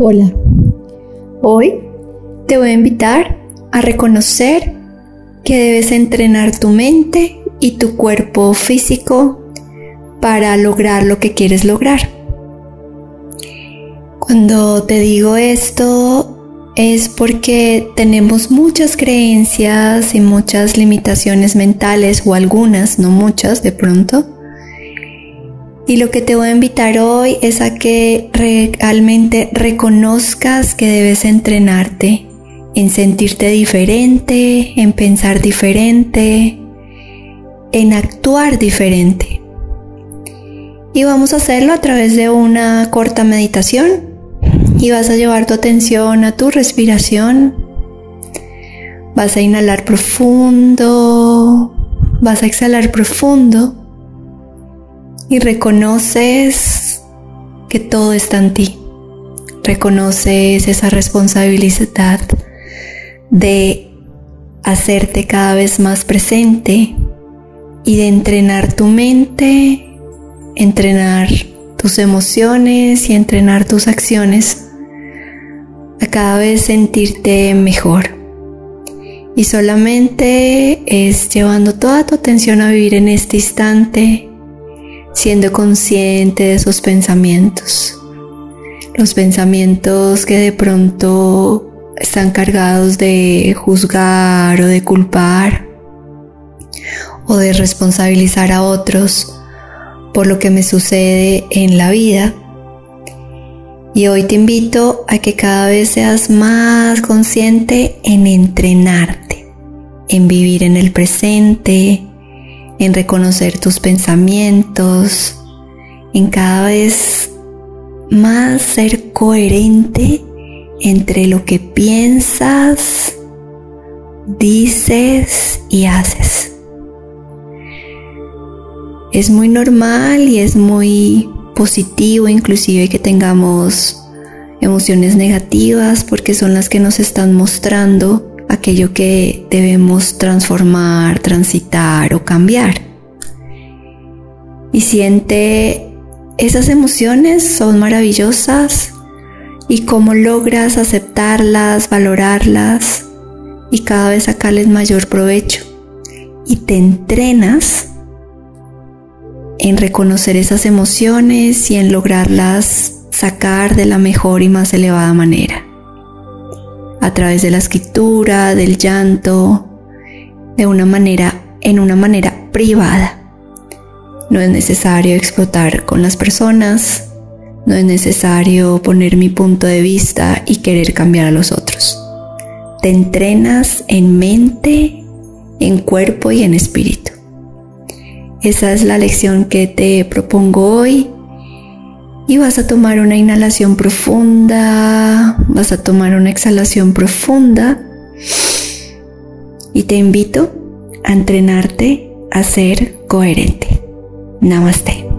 Hola, hoy te voy a invitar a reconocer que debes entrenar tu mente y tu cuerpo físico para lograr lo que quieres lograr. Cuando te digo esto es porque tenemos muchas creencias y muchas limitaciones mentales o algunas, no muchas de pronto, y lo que te voy a invitar hoy es a que realmente reconozcas que debes entrenarte en sentirte diferente, en pensar diferente, en actuar diferente. Y vamos a hacerlo a través de una corta meditación y vas a llevar tu atención a tu respiración. Vas a inhalar profundo, vas a exhalar profundo y reconoces que todo está en ti. Reconoces esa responsabilidad de hacerte cada vez más presente y de entrenar tu mente, entrenar tus emociones y entrenar tus acciones a cada vez sentirte mejor. Y solamente es llevando toda tu atención a vivir en este instante siendo consciente de esos pensamientos. Los pensamientos que de pronto están cargados de juzgar o de culpar o de responsabilizar a otros por lo que me sucede en la vida. Y hoy te invito a que cada vez seas más consciente en entrenarte, en vivir en el presente, en reconocer tus pensamientos, en cada vez más ser coherente entre lo que piensas, dices y haces. Es muy normal y es muy positivo inclusive que tengamos emociones negativas porque son las que nos están mostrando aquello que debemos transformar, transitar o cambiar. Y siente esas emociones son maravillosas y cómo logras aceptarlas, valorarlas y cada vez sacarles mayor provecho. Y te entrenas en reconocer esas emociones y en lograrlas sacar de la mejor y más elevada manera a través de la escritura, del llanto, de una manera, en una manera privada. No es necesario explotar con las personas, no es necesario poner mi punto de vista y querer cambiar a los otros. Te entrenas en mente, en cuerpo y en espíritu. Esa es la lección que te propongo hoy y vas a tomar una inhalación profunda, vas a tomar una exhalación profunda y te invito a entrenarte a ser coherente. Namaste.